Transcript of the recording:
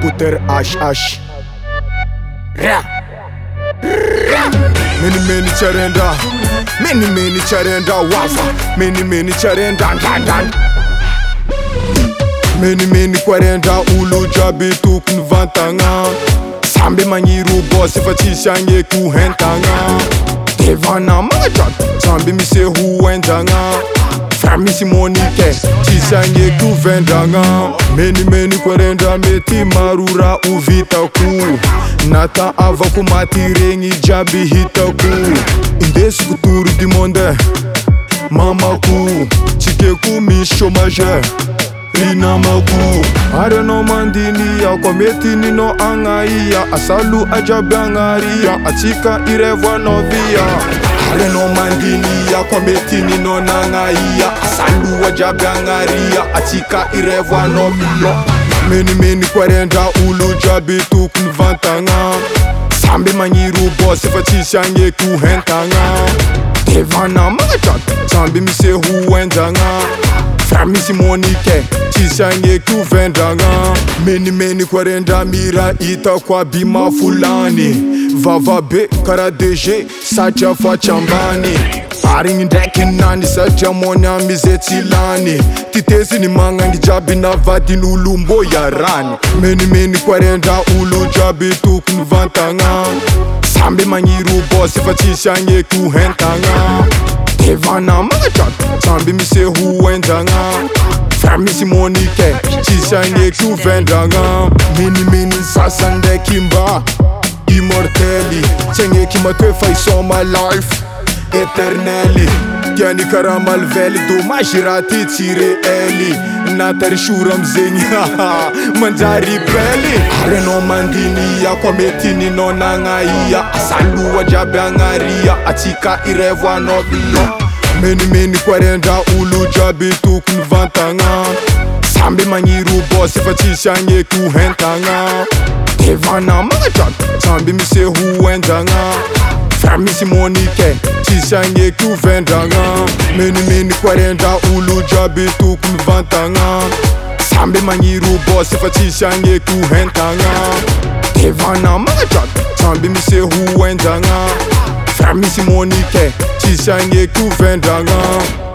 puteri ashash ra mini mini charenda mini mini charenda wafa mini mini charenda ndandan mini mini kwarenda ulu jabi tukun vantanga sambe manyiru bose fatishange kuhentanga devana manga jan sambe mise huwentanga framisymônike tsisanyeto vendrana menimeni ko orendraamety marora ovitako nata avako maty regny djiaby hitako indesiko toro dimonde mamako tsike ko misômaza inamako arana mandiny ya kometini no angaiya asalu ajabyangariya atsika irevwa no viya hare no mandini ya kometini no nangaiya asalu ajabyangariya atsika irevwa no viya menimeni kwarendra ulu jabi tokony vantagna samby magniro bos efa tsisy agneky ho hentagna devana magnatra samby misy ho enjagna samisi monike chisange kuvendanga menimeni kwarendamira ita kwabima fulani vavabe karadeje sachafa chambani aringi ndakinani sachamonamizetsilani titesi ni manga ngijabi na vadini ulumbo ya rani menimeni kwarenda ulu jabi tukunivantanga sambe manyiri ubosifa chisange kuhentanga amaaamby misy hoana misymikisanekynrana mnimnssn ndakymba irte tsyaneky matoefaiomlife terne nkarahmalvely mage ra ty tsiré ey natror amzegnymanary aa mnn a kometnnnana ia asaloaiaby anarya atsika irvoana menimeny koarendra olojbytokoitmbymarstss na samby mi se hondaa famisymônike tsisageko endra menimeny koarendra olojabytokomivatasamby marobsefa tsisaeko ent ma samby mi sehoenaa Famisi monike, chishange kuvendanga